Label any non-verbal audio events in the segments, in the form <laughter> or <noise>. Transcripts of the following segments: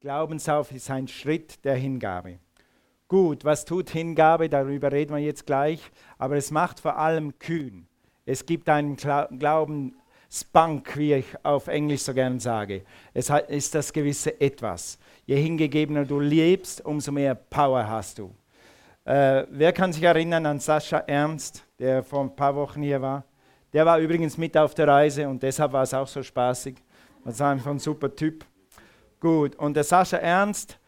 Glaubenstaufe ist ein Schritt der Hingabe. Gut, was tut Hingabe? Darüber reden wir jetzt gleich. Aber es macht vor allem kühn. Es gibt einen Glauben Spunk, wie ich auf Englisch so gern sage. Es ist das gewisse Etwas. Je hingegebener du lebst, umso mehr Power hast du. Äh, wer kann sich erinnern an Sascha Ernst, der vor ein paar Wochen hier war? Der war übrigens mit auf der Reise und deshalb war es auch so spaßig. Das war einfach ein super Typ. Gut, und der Sascha Ernst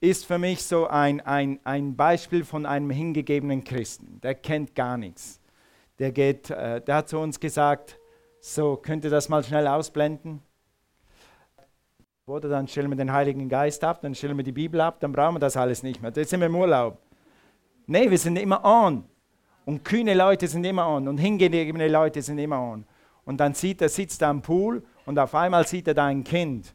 ist für mich so ein, ein, ein Beispiel von einem hingegebenen Christen. Der kennt gar nichts. Der, geht, äh, der hat zu uns gesagt, so, könnt ihr das mal schnell ausblenden? Oder dann stellen wir den Heiligen Geist ab, dann stellen wir die Bibel ab, dann brauchen wir das alles nicht mehr. Jetzt sind wir im Urlaub. Nee, wir sind immer on. Und kühne Leute sind immer on. Und hingegebene Leute sind immer on. Und dann sieht er, sitzt er am Pool und auf einmal sieht er da ein Kind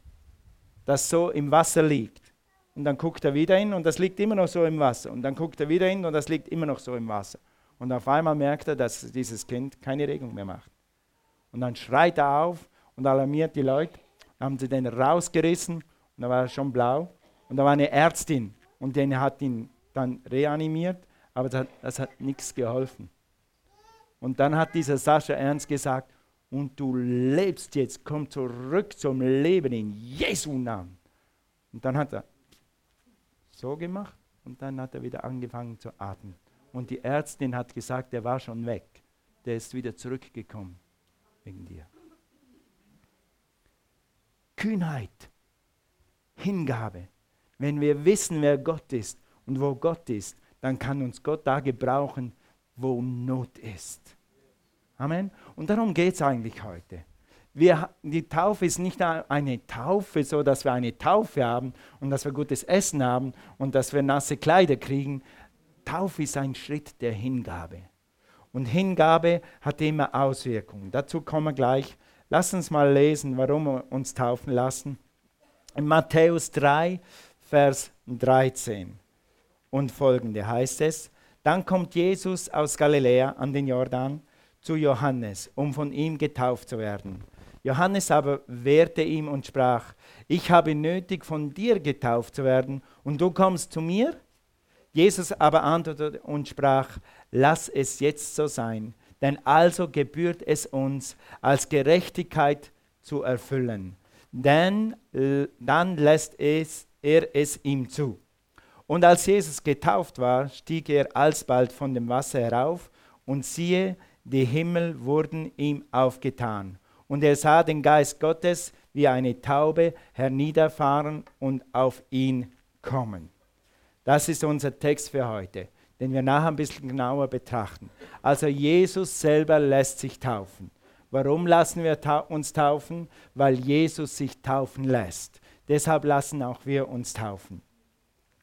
das so im Wasser liegt. Und dann guckt er wieder hin und das liegt immer noch so im Wasser. Und dann guckt er wieder hin und das liegt immer noch so im Wasser. Und auf einmal merkt er, dass dieses Kind keine Regung mehr macht. Und dann schreit er auf und alarmiert die Leute. Dann haben sie den rausgerissen und da war er schon blau. Und da war eine Ärztin und die hat ihn dann reanimiert, aber das hat, hat nichts geholfen. Und dann hat dieser Sascha Ernst gesagt, und du lebst jetzt, komm zurück zum Leben in Jesu Namen. Und dann hat er so gemacht und dann hat er wieder angefangen zu atmen. Und die Ärztin hat gesagt, er war schon weg. Der ist wieder zurückgekommen wegen dir. Kühnheit, Hingabe. Wenn wir wissen, wer Gott ist und wo Gott ist, dann kann uns Gott da gebrauchen, wo Not ist. Amen. Und darum geht es eigentlich heute. Wir, die Taufe ist nicht eine Taufe, so dass wir eine Taufe haben und dass wir gutes Essen haben und dass wir nasse Kleider kriegen. Taufe ist ein Schritt der Hingabe. Und Hingabe hat immer Auswirkungen. Dazu kommen wir gleich. Lass uns mal lesen, warum wir uns taufen lassen. In Matthäus 3, Vers 13 und folgende heißt es, dann kommt Jesus aus Galiläa an den Jordan zu Johannes, um von ihm getauft zu werden. Johannes aber wehrte ihm und sprach, ich habe nötig, von dir getauft zu werden, und du kommst zu mir? Jesus aber antwortete und sprach, lass es jetzt so sein, denn also gebührt es uns, als Gerechtigkeit zu erfüllen. Denn dann lässt es, er es ihm zu. Und als Jesus getauft war, stieg er alsbald von dem Wasser herauf, und siehe, die Himmel wurden ihm aufgetan. Und er sah den Geist Gottes wie eine Taube herniederfahren und auf ihn kommen. Das ist unser Text für heute, den wir nachher ein bisschen genauer betrachten. Also Jesus selber lässt sich taufen. Warum lassen wir uns taufen? Weil Jesus sich taufen lässt. Deshalb lassen auch wir uns taufen.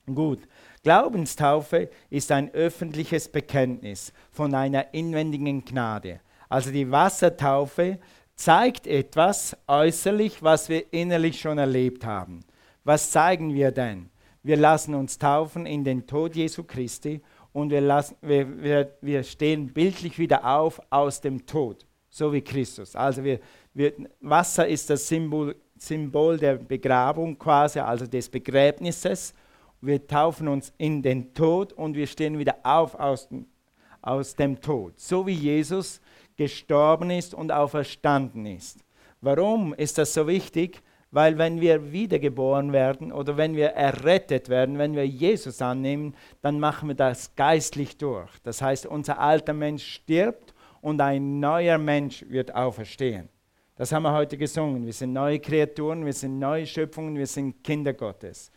Gut, Glaubenstaufe ist ein öffentliches Bekenntnis von einer inwendigen Gnade. Also die Wassertaufe zeigt etwas äußerlich, was wir innerlich schon erlebt haben. Was zeigen wir denn? Wir lassen uns taufen in den Tod Jesu Christi und wir, lassen, wir, wir, wir stehen bildlich wieder auf aus dem Tod, so wie Christus. Also wir, wir, Wasser ist das Symbol, Symbol der Begrabung quasi, also des Begräbnisses wir taufen uns in den Tod und wir stehen wieder auf aus, aus dem Tod, so wie Jesus gestorben ist und auferstanden ist. Warum ist das so wichtig? Weil wenn wir wiedergeboren werden oder wenn wir errettet werden, wenn wir Jesus annehmen, dann machen wir das geistlich durch. Das heißt, unser alter Mensch stirbt und ein neuer Mensch wird auferstehen. Das haben wir heute gesungen. Wir sind neue Kreaturen, wir sind neue Schöpfungen, wir sind Kinder Gottes.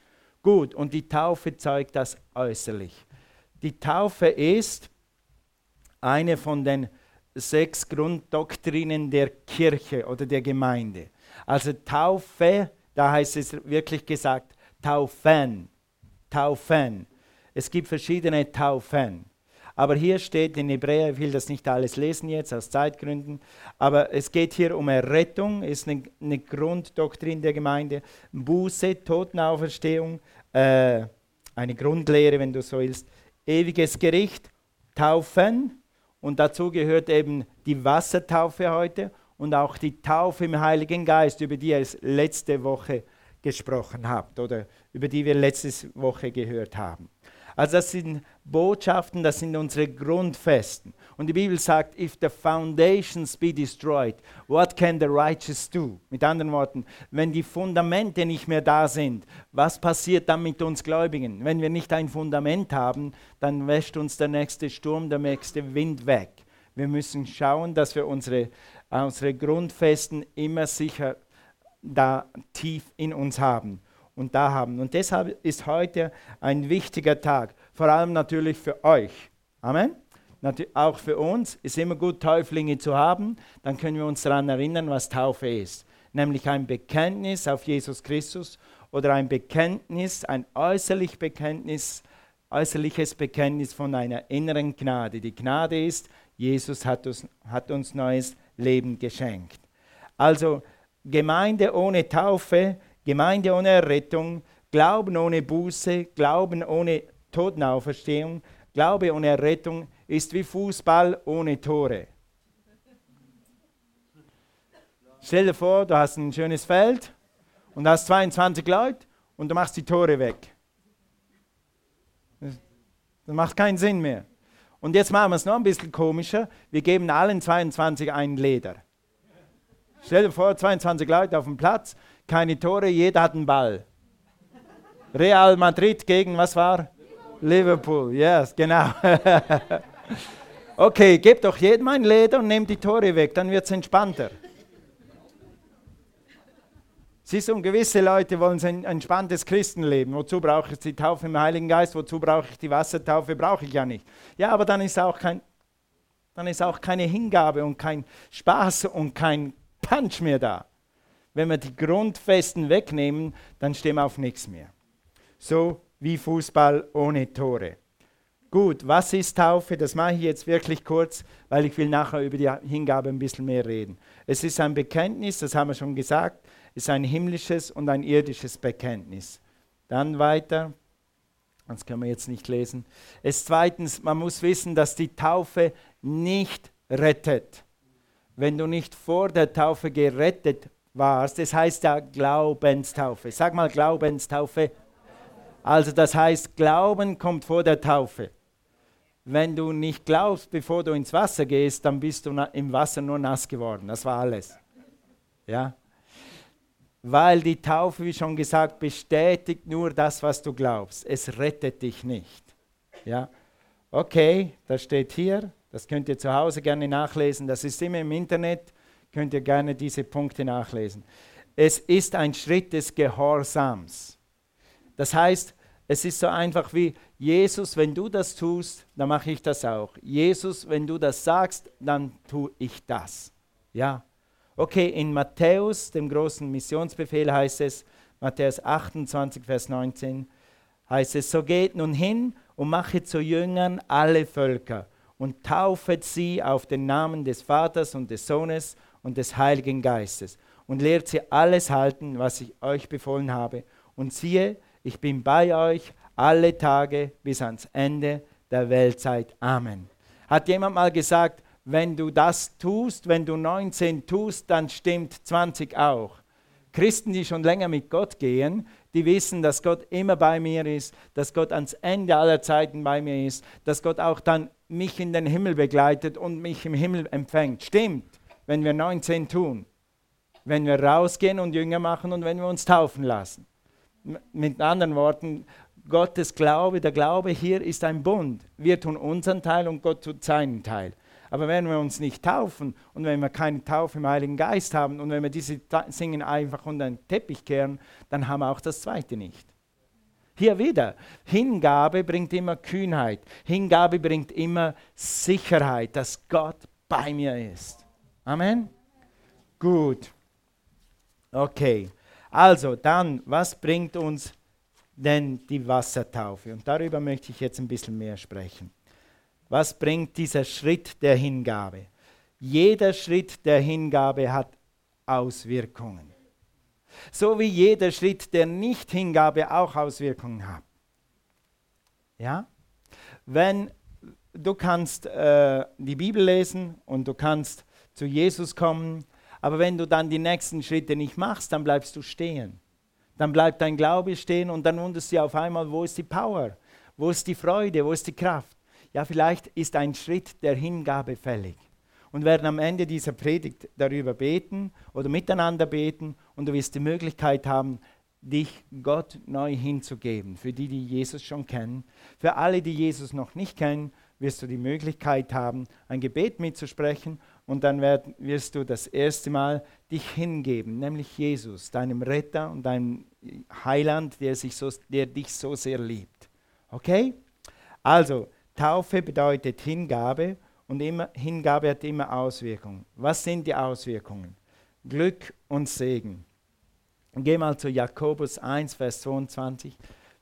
Gut, und die Taufe zeigt das äußerlich. Die Taufe ist eine von den sechs Grunddoktrinen der Kirche oder der Gemeinde. Also Taufe, da heißt es wirklich gesagt, Taufen, Taufen. Es gibt verschiedene Taufen. Aber hier steht in Hebräer, ich will das nicht alles lesen jetzt aus Zeitgründen, aber es geht hier um Errettung, ist eine, eine Grunddoktrin der Gemeinde. Buße, Totenauferstehung, äh, eine Grundlehre, wenn du so willst. Ewiges Gericht, Taufen und dazu gehört eben die Wassertaufe heute und auch die Taufe im Heiligen Geist, über die es letzte Woche gesprochen habt oder über die wir letzte Woche gehört haben. Also das sind Botschaften, das sind unsere Grundfesten. Und die Bibel sagt, if the foundations be destroyed, what can the righteous do? Mit anderen Worten, wenn die Fundamente nicht mehr da sind, was passiert dann mit uns Gläubigen? Wenn wir nicht ein Fundament haben, dann wäscht uns der nächste Sturm, der nächste Wind weg. Wir müssen schauen, dass wir unsere, unsere Grundfesten immer sicher da tief in uns haben und da haben. Und deshalb ist heute ein wichtiger Tag, vor allem natürlich für euch. Amen. Auch für uns ist immer gut, Täuflinge zu haben. Dann können wir uns daran erinnern, was Taufe ist. Nämlich ein Bekenntnis auf Jesus Christus oder ein Bekenntnis, ein äußerlich Bekenntnis, äußerliches Bekenntnis von einer inneren Gnade. Die Gnade ist, Jesus hat uns, hat uns neues Leben geschenkt. Also Gemeinde ohne Taufe Gemeinde ohne Errettung, Glauben ohne Buße, Glauben ohne Totenauferstehung, Glaube ohne Errettung ist wie Fußball ohne Tore. Stell dir vor, du hast ein schönes Feld und hast 22 Leute und du machst die Tore weg. Das macht keinen Sinn mehr. Und jetzt machen wir es noch ein bisschen komischer. Wir geben allen 22 einen Leder. Stell dir vor, 22 Leute auf dem Platz, keine Tore, jeder hat einen Ball. Real Madrid gegen was war? Liverpool, yes, genau. <laughs> okay, gebt doch jedem ein Leder und nehmt die Tore weg, dann wird es entspannter. Siehst du, gewisse Leute wollen ein entspanntes Christenleben. Wozu brauche ich die Taufe im Heiligen Geist? Wozu brauche ich die Wassertaufe? Brauche ich ja nicht. Ja, aber dann ist auch, kein, dann ist auch keine Hingabe und kein Spaß und kein Punch mehr da wenn wir die Grundfesten wegnehmen, dann stehen wir auf nichts mehr. So wie Fußball ohne Tore. Gut, was ist Taufe? Das mache ich jetzt wirklich kurz, weil ich will nachher über die Hingabe ein bisschen mehr reden. Es ist ein Bekenntnis, das haben wir schon gesagt, es ist ein himmlisches und ein irdisches Bekenntnis. Dann weiter, das können wir jetzt nicht lesen. Es zweitens, man muss wissen, dass die Taufe nicht rettet. Wenn du nicht vor der Taufe gerettet warst. Das heißt ja Glaubenstaufe. Sag mal Glaubenstaufe. Also das heißt, Glauben kommt vor der Taufe. Wenn du nicht glaubst, bevor du ins Wasser gehst, dann bist du im Wasser nur nass geworden. Das war alles. Ja? Weil die Taufe, wie schon gesagt, bestätigt nur das, was du glaubst. Es rettet dich nicht. Ja? Okay, das steht hier. Das könnt ihr zu Hause gerne nachlesen. Das ist immer im Internet könnt ihr gerne diese Punkte nachlesen. Es ist ein Schritt des Gehorsams. Das heißt, es ist so einfach wie Jesus, wenn du das tust, dann mache ich das auch. Jesus, wenn du das sagst, dann tue ich das. Ja. Okay, in Matthäus, dem großen Missionsbefehl heißt es, Matthäus 28, Vers 19, heißt es, so geht nun hin und mache zu Jüngern alle Völker und taufet sie auf den Namen des Vaters und des Sohnes und des Heiligen Geistes und lehrt sie alles halten, was ich euch befohlen habe. Und siehe, ich bin bei euch alle Tage bis ans Ende der Weltzeit. Amen. Hat jemand mal gesagt, wenn du das tust, wenn du 19 tust, dann stimmt 20 auch. Christen, die schon länger mit Gott gehen, die wissen, dass Gott immer bei mir ist, dass Gott ans Ende aller Zeiten bei mir ist, dass Gott auch dann mich in den Himmel begleitet und mich im Himmel empfängt. Stimmt wenn wir 19 tun, wenn wir rausgehen und Jünger machen und wenn wir uns taufen lassen. Mit anderen Worten, Gottes Glaube, der Glaube hier ist ein Bund. Wir tun unseren Teil und Gott tut seinen Teil. Aber wenn wir uns nicht taufen und wenn wir keine Taufe im Heiligen Geist haben und wenn wir diese Singen einfach unter den Teppich kehren, dann haben wir auch das Zweite nicht. Hier wieder, Hingabe bringt immer Kühnheit. Hingabe bringt immer Sicherheit, dass Gott bei mir ist. Amen? Gut. Okay. Also dann, was bringt uns denn die Wassertaufe? Und darüber möchte ich jetzt ein bisschen mehr sprechen. Was bringt dieser Schritt der Hingabe? Jeder Schritt der Hingabe hat Auswirkungen. So wie jeder Schritt der Nicht-Hingabe auch Auswirkungen hat. Ja? Wenn du kannst äh, die Bibel lesen und du kannst zu Jesus kommen. Aber wenn du dann die nächsten Schritte nicht machst, dann bleibst du stehen. Dann bleibt dein Glaube stehen und dann wunderst du auf einmal, wo ist die Power? Wo ist die Freude? Wo ist die Kraft? Ja, vielleicht ist ein Schritt der Hingabe fällig. Und werden am Ende dieser Predigt darüber beten oder miteinander beten und du wirst die Möglichkeit haben, dich Gott neu hinzugeben. Für die, die Jesus schon kennen. Für alle, die Jesus noch nicht kennen, wirst du die Möglichkeit haben, ein Gebet mitzusprechen und dann werd, wirst du das erste Mal dich hingeben, nämlich Jesus, deinem Retter und deinem Heiland, der, sich so, der dich so sehr liebt. Okay? Also, Taufe bedeutet Hingabe und immer, Hingabe hat immer Auswirkungen. Was sind die Auswirkungen? Glück und Segen. Geh mal zu Jakobus 1, Vers 22.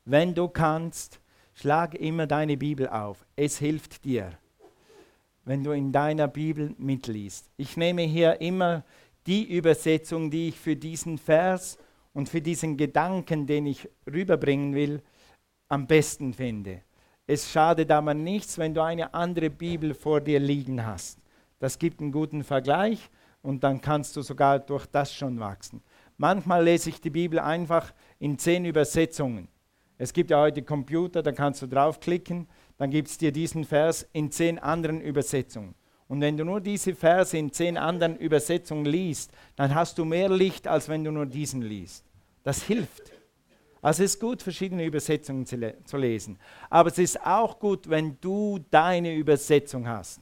Wenn du kannst, schlag immer deine Bibel auf. Es hilft dir, wenn du in deiner Bibel mitliest. Ich nehme hier immer die Übersetzung, die ich für diesen Vers und für diesen Gedanken, den ich rüberbringen will, am besten finde. Es schadet aber nichts, wenn du eine andere Bibel vor dir liegen hast. Das gibt einen guten Vergleich und dann kannst du sogar durch das schon wachsen. Manchmal lese ich die Bibel einfach in zehn Übersetzungen. Es gibt ja heute Computer, da kannst du draufklicken, dann gibt es dir diesen Vers in zehn anderen Übersetzungen. Und wenn du nur diese Verse in zehn anderen Übersetzungen liest, dann hast du mehr Licht, als wenn du nur diesen liest. Das hilft. Also es ist gut, verschiedene Übersetzungen zu, le zu lesen. Aber es ist auch gut, wenn du deine Übersetzung hast.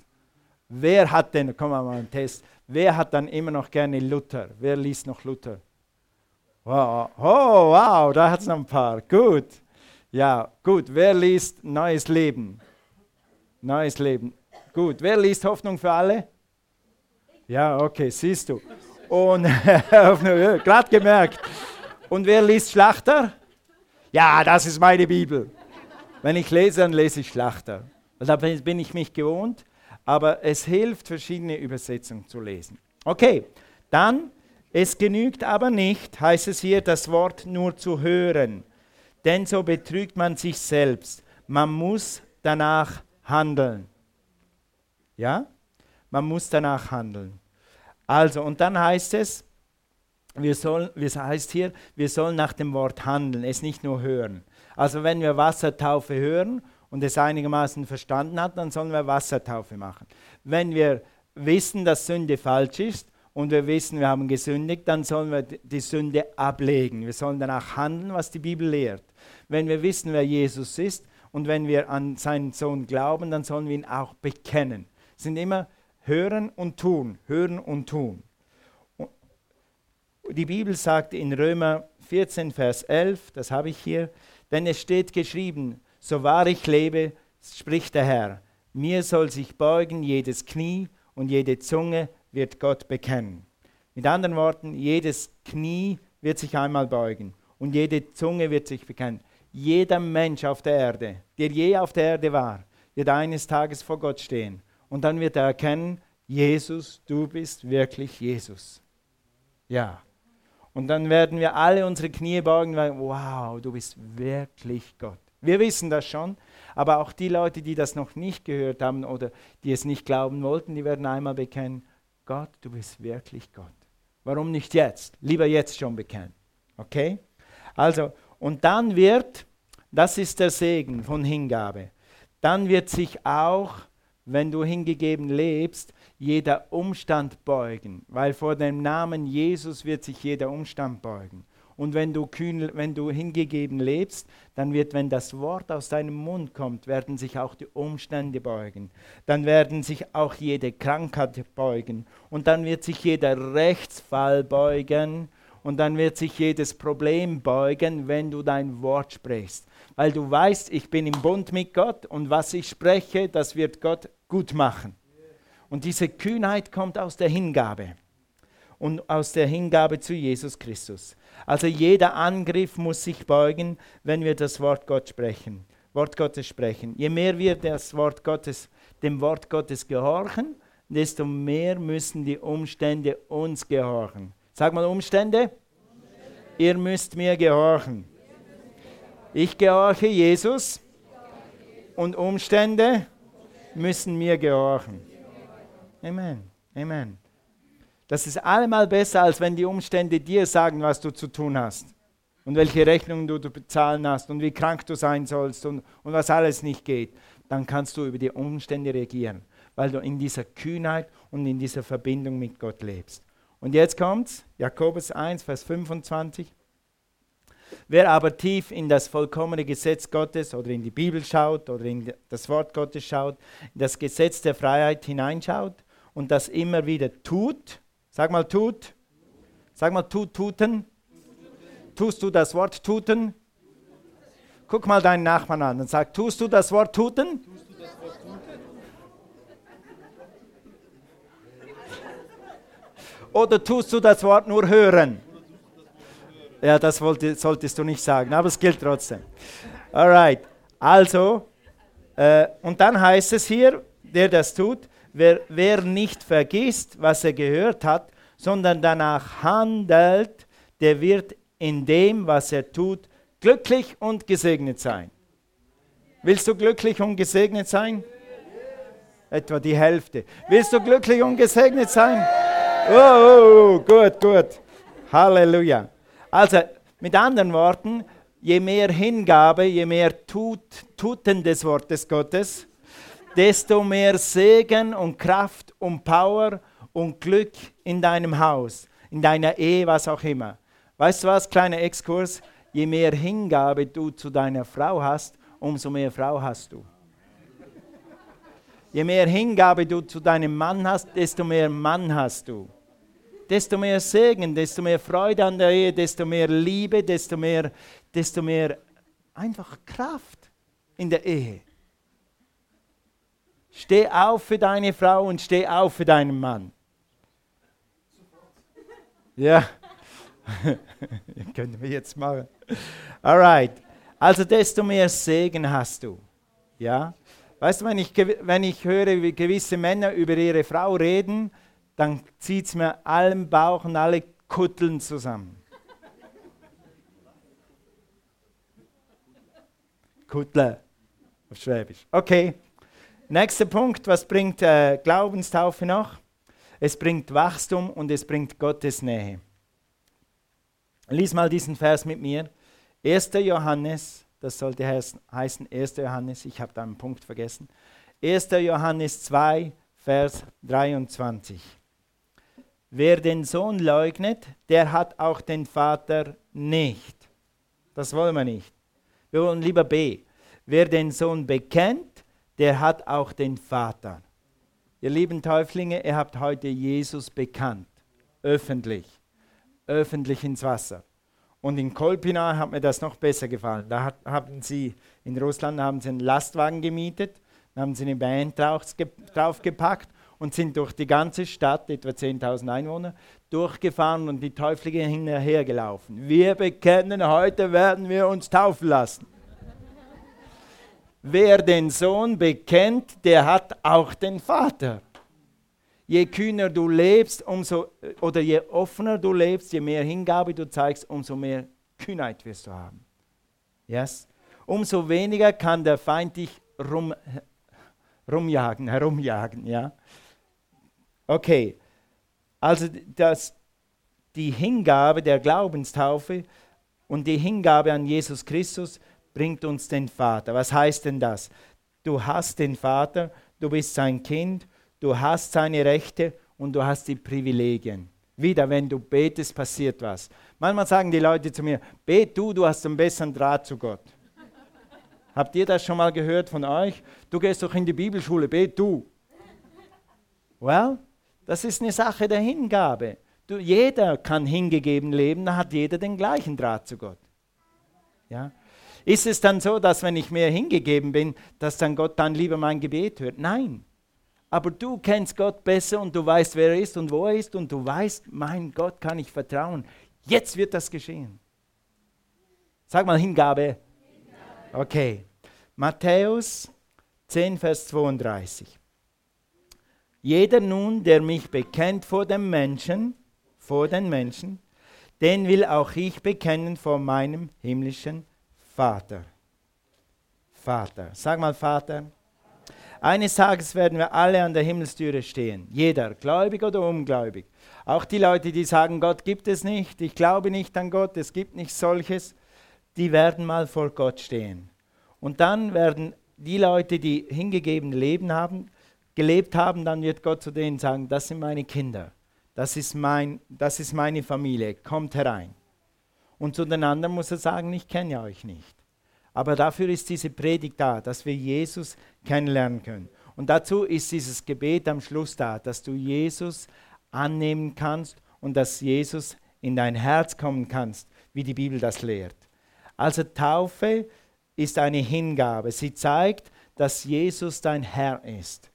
Wer hat denn, komm mal einen Test, wer hat dann immer noch gerne Luther? Wer liest noch Luther? Wow, oh, wow, da hat es noch ein paar. Gut. Ja, gut. Wer liest Neues Leben? Neues Leben. Gut. Wer liest Hoffnung für alle? Ja, okay, siehst du. Und <laughs> gerade gemerkt. Und wer liest Schlachter? Ja, das ist meine Bibel. Wenn ich lese, dann lese ich Schlachter. Da bin ich mich gewohnt, aber es hilft, verschiedene Übersetzungen zu lesen. Okay, dann es genügt aber nicht, heißt es hier, das Wort nur zu hören, denn so betrügt man sich selbst. Man muss danach handeln. Ja? Man muss danach handeln. Also, und dann heißt es, wir sollen, es heißt hier, wir sollen nach dem Wort handeln, es nicht nur hören. Also wenn wir Wassertaufe hören und es einigermaßen verstanden hat, dann sollen wir Wassertaufe machen. Wenn wir wissen, dass Sünde falsch ist, und wir wissen, wir haben gesündigt, dann sollen wir die Sünde ablegen. Wir sollen danach handeln, was die Bibel lehrt. Wenn wir wissen, wer Jesus ist und wenn wir an seinen Sohn glauben, dann sollen wir ihn auch bekennen. Es sind immer hören und tun, hören und tun. Die Bibel sagt in Römer 14, Vers 11, das habe ich hier, denn es steht geschrieben, so wahr ich lebe, spricht der Herr, mir soll sich beugen jedes Knie und jede Zunge wird Gott bekennen. Mit anderen Worten, jedes Knie wird sich einmal beugen und jede Zunge wird sich bekennen. Jeder Mensch auf der Erde, der je auf der Erde war, wird eines Tages vor Gott stehen. Und dann wird er erkennen, Jesus, du bist wirklich Jesus. Ja. Und dann werden wir alle unsere Knie beugen sagen, wow, du bist wirklich Gott. Wir wissen das schon, aber auch die Leute, die das noch nicht gehört haben oder die es nicht glauben wollten, die werden einmal bekennen, Gott, du bist wirklich Gott. Warum nicht jetzt? Lieber jetzt schon bekennen. Okay? Also, und dann wird, das ist der Segen von Hingabe, dann wird sich auch, wenn du hingegeben lebst, jeder Umstand beugen, weil vor dem Namen Jesus wird sich jeder Umstand beugen. Und wenn du, kühn, wenn du hingegeben lebst, dann wird, wenn das Wort aus deinem Mund kommt, werden sich auch die Umstände beugen. Dann werden sich auch jede Krankheit beugen. Und dann wird sich jeder Rechtsfall beugen. Und dann wird sich jedes Problem beugen, wenn du dein Wort sprichst. Weil du weißt, ich bin im Bund mit Gott und was ich spreche, das wird Gott gut machen. Und diese Kühnheit kommt aus der Hingabe und aus der Hingabe zu Jesus Christus. Also jeder Angriff muss sich beugen, wenn wir das Wort Gott sprechen, Wort Gottes sprechen. Je mehr wir das Wort Gottes, dem Wort Gottes gehorchen, desto mehr müssen die Umstände uns gehorchen. Sag mal Umstände. Umstände. Ihr müsst mir gehorchen. Ich gehorche Jesus und Umstände müssen mir gehorchen. Amen. Amen. Das ist allemal besser, als wenn die Umstände dir sagen, was du zu tun hast. und welche Rechnungen du, du bezahlen hast und wie krank du sein sollst und, und was alles nicht geht, dann kannst du über die Umstände reagieren, weil du in dieser Kühnheit und in dieser Verbindung mit Gott lebst. Und jetzt kommt's, Jakobus 1, Vers 25. Wer aber tief in das vollkommene Gesetz Gottes oder in die Bibel schaut oder in das Wort Gottes schaut, in das Gesetz der Freiheit hineinschaut und das immer wieder tut, sag mal tut, sag mal tut, tuten, tust du das Wort tuten? Guck mal deinen Nachbarn an und sag, tust du das Wort tuten? Oder tust du das Wort nur hören? Ja, das wollte, solltest du nicht sagen, aber es gilt trotzdem. Alright, also, äh, und dann heißt es hier, der das tut, wer, wer nicht vergisst, was er gehört hat, sondern danach handelt, der wird in dem, was er tut, glücklich und gesegnet sein. Willst du glücklich und gesegnet sein? Etwa die Hälfte. Willst du glücklich und gesegnet sein? Oh, oh, oh gut, gut. Halleluja. Also mit anderen Worten, je mehr Hingabe, je mehr Tut, Tuten des Wortes Gottes, desto mehr Segen und Kraft und Power und Glück in deinem Haus, in deiner Ehe, was auch immer. Weißt du was, kleiner Exkurs, je mehr Hingabe du zu deiner Frau hast, umso mehr Frau hast du. Je mehr Hingabe du zu deinem Mann hast, desto mehr Mann hast du desto mehr Segen, desto mehr Freude an der Ehe, desto mehr Liebe, desto mehr, desto mehr einfach Kraft in der Ehe. Steh auf für deine Frau und steh auf für deinen Mann. Ja, <laughs> können wir jetzt machen. Alright. Also desto mehr Segen hast du. Ja. Weißt du, wenn ich, wenn ich höre, wie gewisse Männer über ihre Frau reden, dann zieht es mir allen Bauch und alle Kutteln zusammen. Kuttler auf Schwäbisch. Okay, nächster Punkt. Was bringt äh, Glaubenstaufe noch? Es bringt Wachstum und es bringt Gottes Nähe. Lies mal diesen Vers mit mir. 1. Johannes, das sollte heißen 1. Johannes, ich habe da einen Punkt vergessen. 1. Johannes 2, Vers 23. Wer den Sohn leugnet, der hat auch den Vater nicht. Das wollen wir nicht. Wir wollen lieber B. Wer den Sohn bekennt, der hat auch den Vater. Ihr lieben Täuflinge, ihr habt heute Jesus bekannt. Öffentlich. Öffentlich ins Wasser. Und in Kolpina hat mir das noch besser gefallen. Da hat, haben sie, in Russland haben sie einen Lastwagen gemietet, haben sie eine Band draufgepackt und sind durch die ganze Stadt, etwa 10.000 Einwohner, durchgefahren und die Täuflinge hinterhergelaufen. Wir bekennen, heute werden wir uns taufen lassen. Wer den Sohn bekennt, der hat auch den Vater. Je kühner du lebst, umso, oder je offener du lebst, je mehr Hingabe du zeigst, umso mehr Kühnheit wirst du haben. Yes? Umso weniger kann der Feind dich rum, rumjagen, herumjagen. Ja? Okay, also das, die Hingabe der Glaubenstaufe und die Hingabe an Jesus Christus bringt uns den Vater. Was heißt denn das? Du hast den Vater, du bist sein Kind, du hast seine Rechte und du hast die Privilegien. Wieder, wenn du betest, passiert was. Manchmal sagen die Leute zu mir, bet du, du hast einen besseren Draht zu Gott. Habt ihr das schon mal gehört von euch? Du gehst doch in die Bibelschule, bet du. Well, das ist eine Sache der Hingabe. Du, jeder kann hingegeben leben, dann hat jeder den gleichen Draht zu Gott. Ja? Ist es dann so, dass wenn ich mehr hingegeben bin, dass dann Gott dann lieber mein Gebet hört? Nein. Aber du kennst Gott besser und du weißt, wer er ist und wo er ist und du weißt, mein Gott kann ich vertrauen. Jetzt wird das geschehen. Sag mal Hingabe. Okay. Matthäus 10, Vers 32. Jeder nun, der mich bekennt vor dem Menschen, vor den Menschen, den will auch ich bekennen vor meinem himmlischen Vater. Vater. Sag mal Vater. Eines Tages werden wir alle an der Himmelstüre stehen. Jeder, gläubig oder ungläubig. Auch die Leute, die sagen, Gott gibt es nicht, ich glaube nicht an Gott, es gibt nichts solches, die werden mal vor Gott stehen. Und dann werden die Leute, die hingegeben Leben haben, gelebt haben, dann wird Gott zu denen sagen, das sind meine Kinder, das ist, mein, das ist meine Familie, kommt herein. Und zu den anderen muss er sagen, ich kenne euch nicht. Aber dafür ist diese Predigt da, dass wir Jesus kennenlernen können. Und dazu ist dieses Gebet am Schluss da, dass du Jesus annehmen kannst und dass Jesus in dein Herz kommen kannst, wie die Bibel das lehrt. Also Taufe ist eine Hingabe. Sie zeigt, dass Jesus dein Herr ist.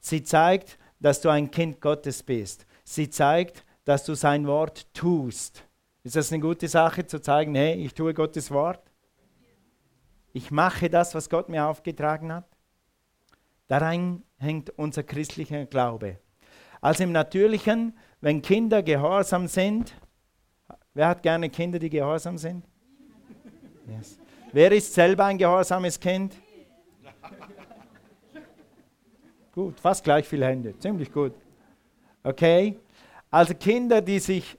Sie zeigt, dass du ein Kind Gottes bist. Sie zeigt, dass du sein Wort tust. Ist das eine gute Sache zu zeigen, hey, ich tue Gottes Wort? Ich mache das, was Gott mir aufgetragen hat. Daran hängt unser christlicher Glaube. Also im Natürlichen, wenn Kinder gehorsam sind, wer hat gerne Kinder, die gehorsam sind? Yes. Wer ist selber ein gehorsames Kind? gut, fast gleich viele Hände, ziemlich gut. Okay? Also Kinder, die sich,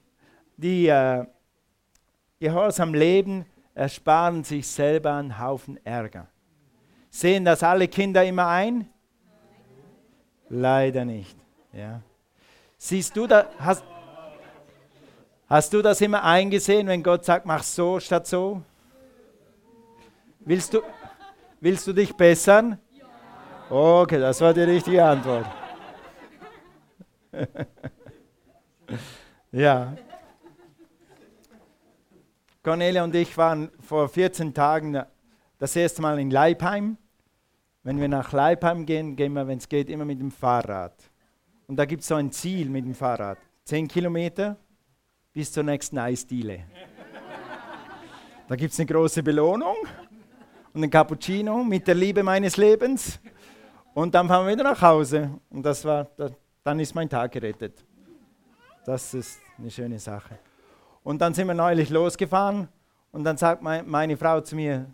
die äh, gehorsam leben, ersparen sich selber einen Haufen Ärger. Sehen das alle Kinder immer ein? Leider nicht. Ja. Siehst du da, hast, hast du das immer eingesehen, wenn Gott sagt, mach so statt so? Willst du, willst du dich bessern? Okay, das war die richtige Antwort. <laughs> ja. Cornelia und ich waren vor 14 Tagen das erste Mal in Leipheim. Wenn wir nach Leipheim gehen, gehen wir, wenn es geht, immer mit dem Fahrrad. Und da gibt es so ein Ziel mit dem Fahrrad. 10 Kilometer bis zur nächsten Eisdiele. Da gibt es eine große Belohnung und ein Cappuccino mit der Liebe meines Lebens. Und dann fahren wir wieder nach Hause. Und das war, dann ist mein Tag gerettet. Das ist eine schöne Sache. Und dann sind wir neulich losgefahren und dann sagt meine Frau zu mir,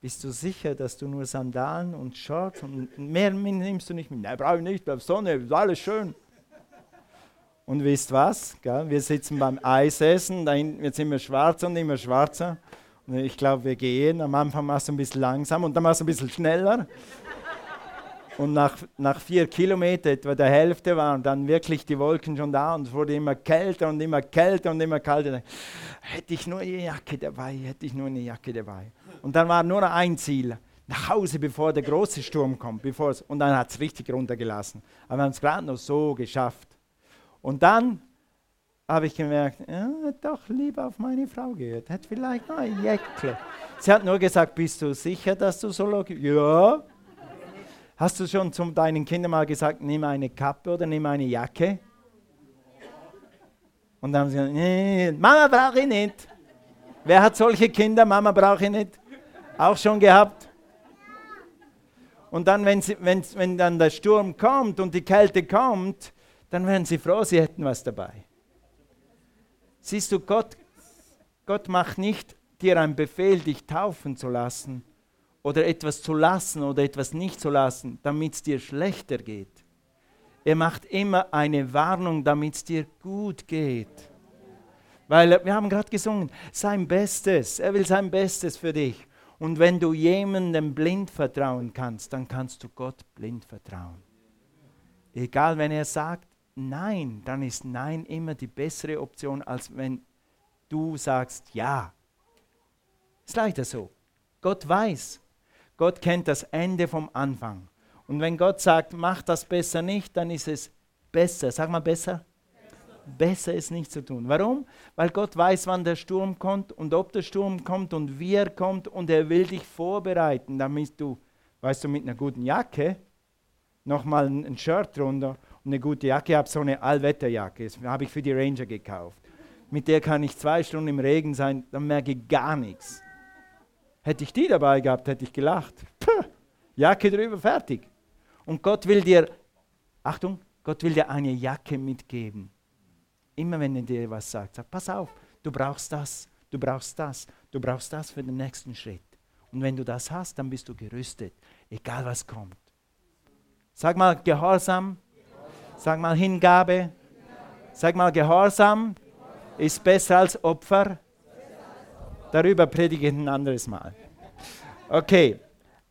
bist du sicher, dass du nur Sandalen und Shorts und mehr nimmst du nicht mit? Nein, brauche ich nicht, bleib Sonne, ist alles schön. Und wisst was? Gell? Wir sitzen beim Eisessen, da hinten es immer schwarzer und immer schwarzer. Und ich glaube, wir gehen. Am Anfang machst du ein bisschen langsam und dann machst du ein bisschen schneller. Und nach, nach vier Kilometern, etwa der Hälfte, waren dann wirklich die Wolken schon da und es wurde immer kälter und immer kälter und immer kälter. Hätte ich nur eine Jacke dabei, hätte ich nur eine Jacke dabei. Und dann war nur ein Ziel, nach Hause, bevor der große Sturm kommt. Bevor und dann hat es richtig runtergelassen. Aber wir haben es gerade noch so geschafft. Und dann habe ich gemerkt, ja, doch lieber auf meine Frau gehört. Hätte vielleicht noch ein Jäckle. Sie hat nur gesagt, bist du sicher, dass du so logisch... Ja, Hast du schon zu deinen Kindern mal gesagt, nimm eine Kappe oder nimm eine Jacke? Und dann haben sie gesagt, nee, Mama brauche ich nicht. Wer hat solche Kinder? Mama brauche ich nicht. Auch schon gehabt. Und dann, wenn, sie, wenn, wenn dann der Sturm kommt und die Kälte kommt, dann werden sie froh, sie hätten was dabei. Siehst du, Gott, Gott macht nicht dir einen Befehl, dich taufen zu lassen, oder etwas zu lassen oder etwas nicht zu lassen, damit es dir schlechter geht. Er macht immer eine Warnung, damit es dir gut geht. Weil wir haben gerade gesungen, sein Bestes, er will sein Bestes für dich. Und wenn du jemandem blind vertrauen kannst, dann kannst du Gott blind vertrauen. Egal, wenn er sagt Nein, dann ist Nein immer die bessere Option, als wenn du sagst Ja. Ist leider so. Gott weiß, Gott kennt das Ende vom Anfang. Und wenn Gott sagt, mach das besser nicht, dann ist es besser. Sag mal besser. Besser, ist nicht zu tun. Warum? Weil Gott weiß, wann der Sturm kommt und ob der Sturm kommt und wie er kommt und er will dich vorbereiten, damit du, weißt du, mit einer guten Jacke nochmal ein Shirt drunter und eine gute Jacke. Ich habe so eine Allwetterjacke, das habe ich für die Ranger gekauft. Mit der kann ich zwei Stunden im Regen sein, dann merke ich gar nichts. Hätte ich die dabei gehabt, hätte ich gelacht. Puh, Jacke drüber, fertig. Und Gott will dir, Achtung, Gott will dir eine Jacke mitgeben. Immer wenn er dir was sagt, sag, pass auf, du brauchst das, du brauchst das, du brauchst das für den nächsten Schritt. Und wenn du das hast, dann bist du gerüstet, egal was kommt. Sag mal Gehorsam. Sag mal Hingabe. Sag mal Gehorsam ist besser als Opfer. Darüber predige ich ein anderes Mal. Okay,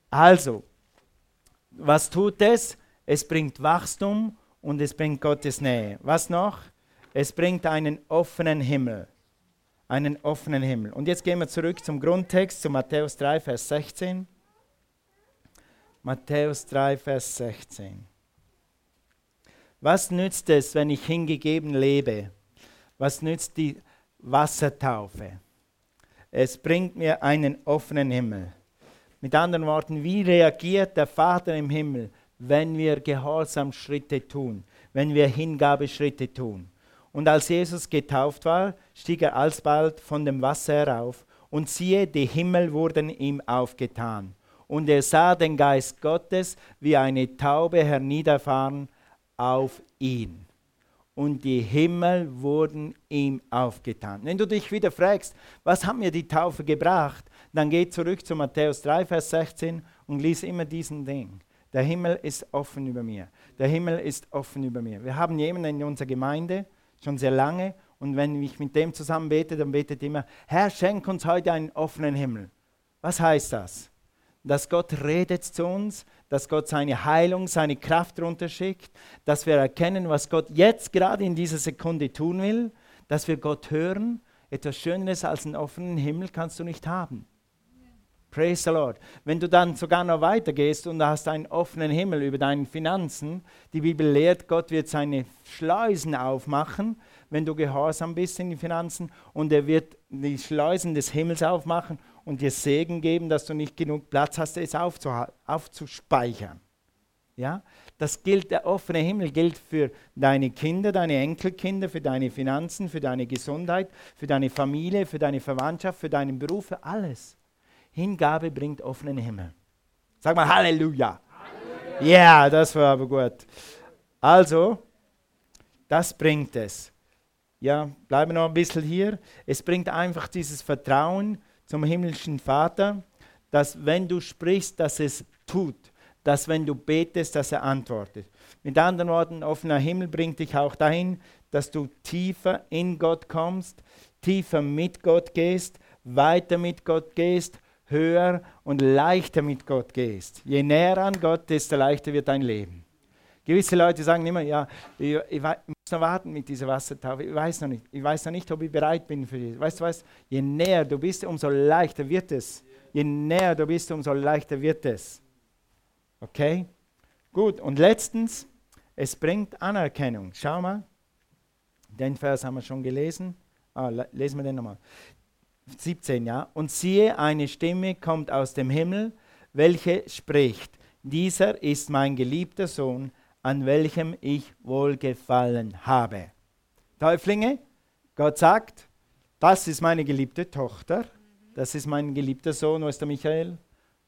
also, was tut es? Es bringt Wachstum und es bringt Gottes Nähe. Was noch? Es bringt einen offenen Himmel. Einen offenen Himmel. Und jetzt gehen wir zurück zum Grundtext, zu Matthäus 3, Vers 16. Matthäus 3, Vers 16. Was nützt es, wenn ich hingegeben lebe? Was nützt die Wassertaufe? Es bringt mir einen offenen Himmel. Mit anderen Worten, wie reagiert der Vater im Himmel, wenn wir gehorsam Schritte tun, wenn wir Hingabeschritte tun? Und als Jesus getauft war, stieg er alsbald von dem Wasser herauf, und siehe, die Himmel wurden ihm aufgetan. Und er sah den Geist Gottes wie eine Taube herniederfahren auf ihn. Und die Himmel wurden ihm aufgetan. Wenn du dich wieder fragst, was hat mir die Taufe gebracht, dann geh zurück zu Matthäus 3, Vers 16 und lies immer diesen Ding. Der Himmel ist offen über mir. Der Himmel ist offen über mir. Wir haben jemanden in unserer Gemeinde, schon sehr lange, und wenn ich mit dem zusammen bete, dann betet immer, Herr, schenk uns heute einen offenen Himmel. Was heißt das? Dass Gott redet zu uns, dass Gott seine Heilung, seine Kraft runterschickt, dass wir erkennen, was Gott jetzt gerade in dieser Sekunde tun will, dass wir Gott hören. Etwas Schöneres als einen offenen Himmel kannst du nicht haben. Praise the Lord. Wenn du dann sogar noch weitergehst und hast einen offenen Himmel über deinen Finanzen, die Bibel lehrt, Gott wird seine Schleusen aufmachen, wenn du gehorsam bist in den Finanzen, und er wird die Schleusen des Himmels aufmachen und dir Segen geben, dass du nicht genug Platz hast, es aufzuspeichern. Ja? Das gilt, der offene Himmel gilt für deine Kinder, deine Enkelkinder, für deine Finanzen, für deine Gesundheit, für deine Familie, für deine Verwandtschaft, für deinen Beruf, für alles. Hingabe bringt offenen Himmel. Sag mal Halleluja. Ja, yeah, das war aber gut. Also, das bringt es. Ja, bleiben wir noch ein bisschen hier. Es bringt einfach dieses Vertrauen zum himmlischen Vater, dass wenn du sprichst, dass es tut, dass wenn du betest, dass er antwortet. Mit anderen Worten, offener Himmel bringt dich auch dahin, dass du tiefer in Gott kommst, tiefer mit Gott gehst, weiter mit Gott gehst, höher und leichter mit Gott gehst. Je näher an Gott, desto leichter wird dein Leben. Gewisse Leute sagen immer, ja, ich, ich, noch warten mit dieser Wassertaufe. Ich weiß noch nicht. Ich weiß noch nicht, ob ich bereit bin für das. Weißt du was? Je näher du bist, umso leichter wird es. Je näher du bist, umso leichter wird es. Okay? Gut. Und letztens, es bringt Anerkennung. Schau mal. Den Vers haben wir schon gelesen. Ah, lesen wir den nochmal. 17, ja. Und siehe, eine Stimme kommt aus dem Himmel, welche spricht, dieser ist mein geliebter Sohn, an welchem ich wohlgefallen habe. Täuflinge, Gott sagt, das ist meine geliebte Tochter, das ist mein geliebter Sohn. Wo ist der Michael?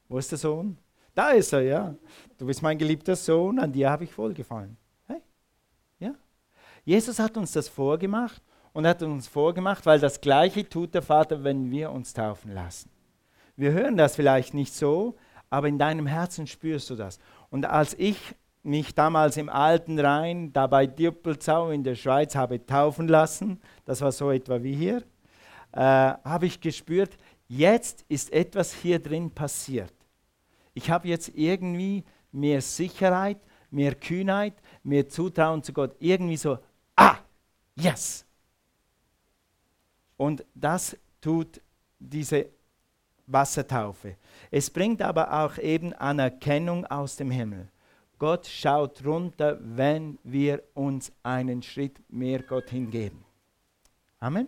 Wo ist der Sohn? Da ist er, ja. Du bist mein geliebter Sohn, an dir habe ich wohlgefallen. Hey? Ja? Jesus hat uns das vorgemacht und hat uns vorgemacht, weil das Gleiche tut der Vater, wenn wir uns taufen lassen. Wir hören das vielleicht nicht so, aber in deinem Herzen spürst du das. Und als ich mich damals im alten Rhein, da bei Dippelzau in der Schweiz, habe taufen lassen, das war so etwa wie hier, äh, habe ich gespürt, jetzt ist etwas hier drin passiert. Ich habe jetzt irgendwie mehr Sicherheit, mehr Kühnheit, mehr Zutrauen zu Gott. Irgendwie so, ah, yes, und das tut diese Wassertaufe. Es bringt aber auch eben Anerkennung aus dem Himmel. Gott schaut runter, wenn wir uns einen Schritt mehr Gott hingeben. Amen.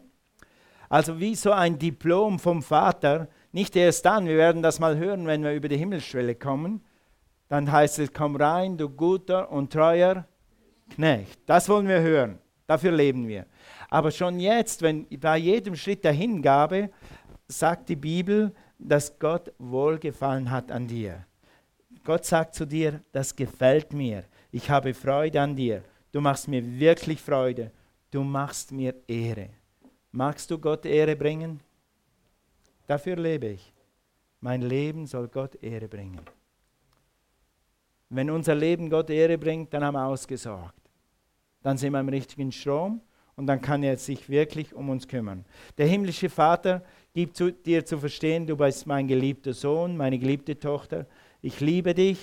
Also wie so ein Diplom vom Vater, nicht erst dann, wir werden das mal hören, wenn wir über die Himmelsschwelle kommen, dann heißt es, komm rein, du guter und treuer Knecht. Das wollen wir hören, dafür leben wir. Aber schon jetzt, wenn bei jedem Schritt der Hingabe, sagt die Bibel, dass Gott Wohlgefallen hat an dir. Gott sagt zu dir, das gefällt mir. Ich habe Freude an dir. Du machst mir wirklich Freude. Du machst mir Ehre. Magst du Gott Ehre bringen? Dafür lebe ich. Mein Leben soll Gott Ehre bringen. Wenn unser Leben Gott Ehre bringt, dann haben wir ausgesorgt. Dann sind wir im richtigen Strom und dann kann er sich wirklich um uns kümmern. Der himmlische Vater gibt zu, dir zu verstehen, du bist mein geliebter Sohn, meine geliebte Tochter. Ich liebe dich.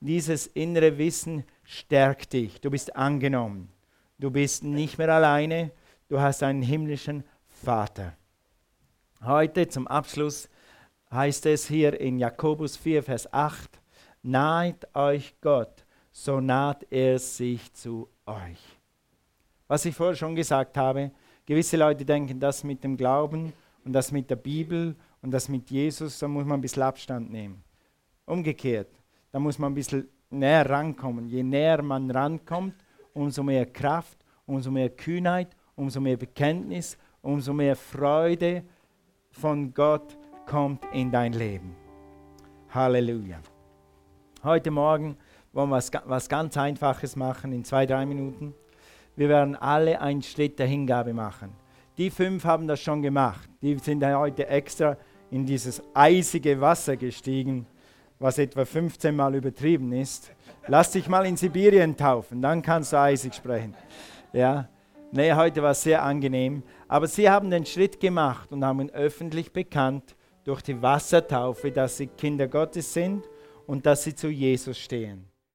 Dieses innere Wissen stärkt dich. Du bist angenommen. Du bist nicht mehr alleine. Du hast einen himmlischen Vater. Heute zum Abschluss heißt es hier in Jakobus 4, Vers 8, naht euch Gott, so naht er sich zu euch. Was ich vorher schon gesagt habe, gewisse Leute denken, das mit dem Glauben und das mit der Bibel und das mit Jesus, da muss man ein bisschen Abstand nehmen. Umgekehrt, da muss man ein bisschen näher rankommen. Je näher man rankommt, umso mehr Kraft, umso mehr Kühnheit, umso mehr Bekenntnis, umso mehr Freude von Gott kommt in dein Leben. Halleluja. Heute Morgen wollen wir was, was ganz Einfaches machen, in zwei, drei Minuten. Wir werden alle einen Schritt der Hingabe machen. Die fünf haben das schon gemacht. Die sind heute extra in dieses eisige Wasser gestiegen, was etwa 15 Mal übertrieben ist. Lass dich mal in Sibirien taufen, dann kannst du eisig sprechen. Ja, nee, heute war es sehr angenehm. Aber sie haben den Schritt gemacht und haben öffentlich bekannt durch die Wassertaufe, dass sie Kinder Gottes sind und dass sie zu Jesus stehen.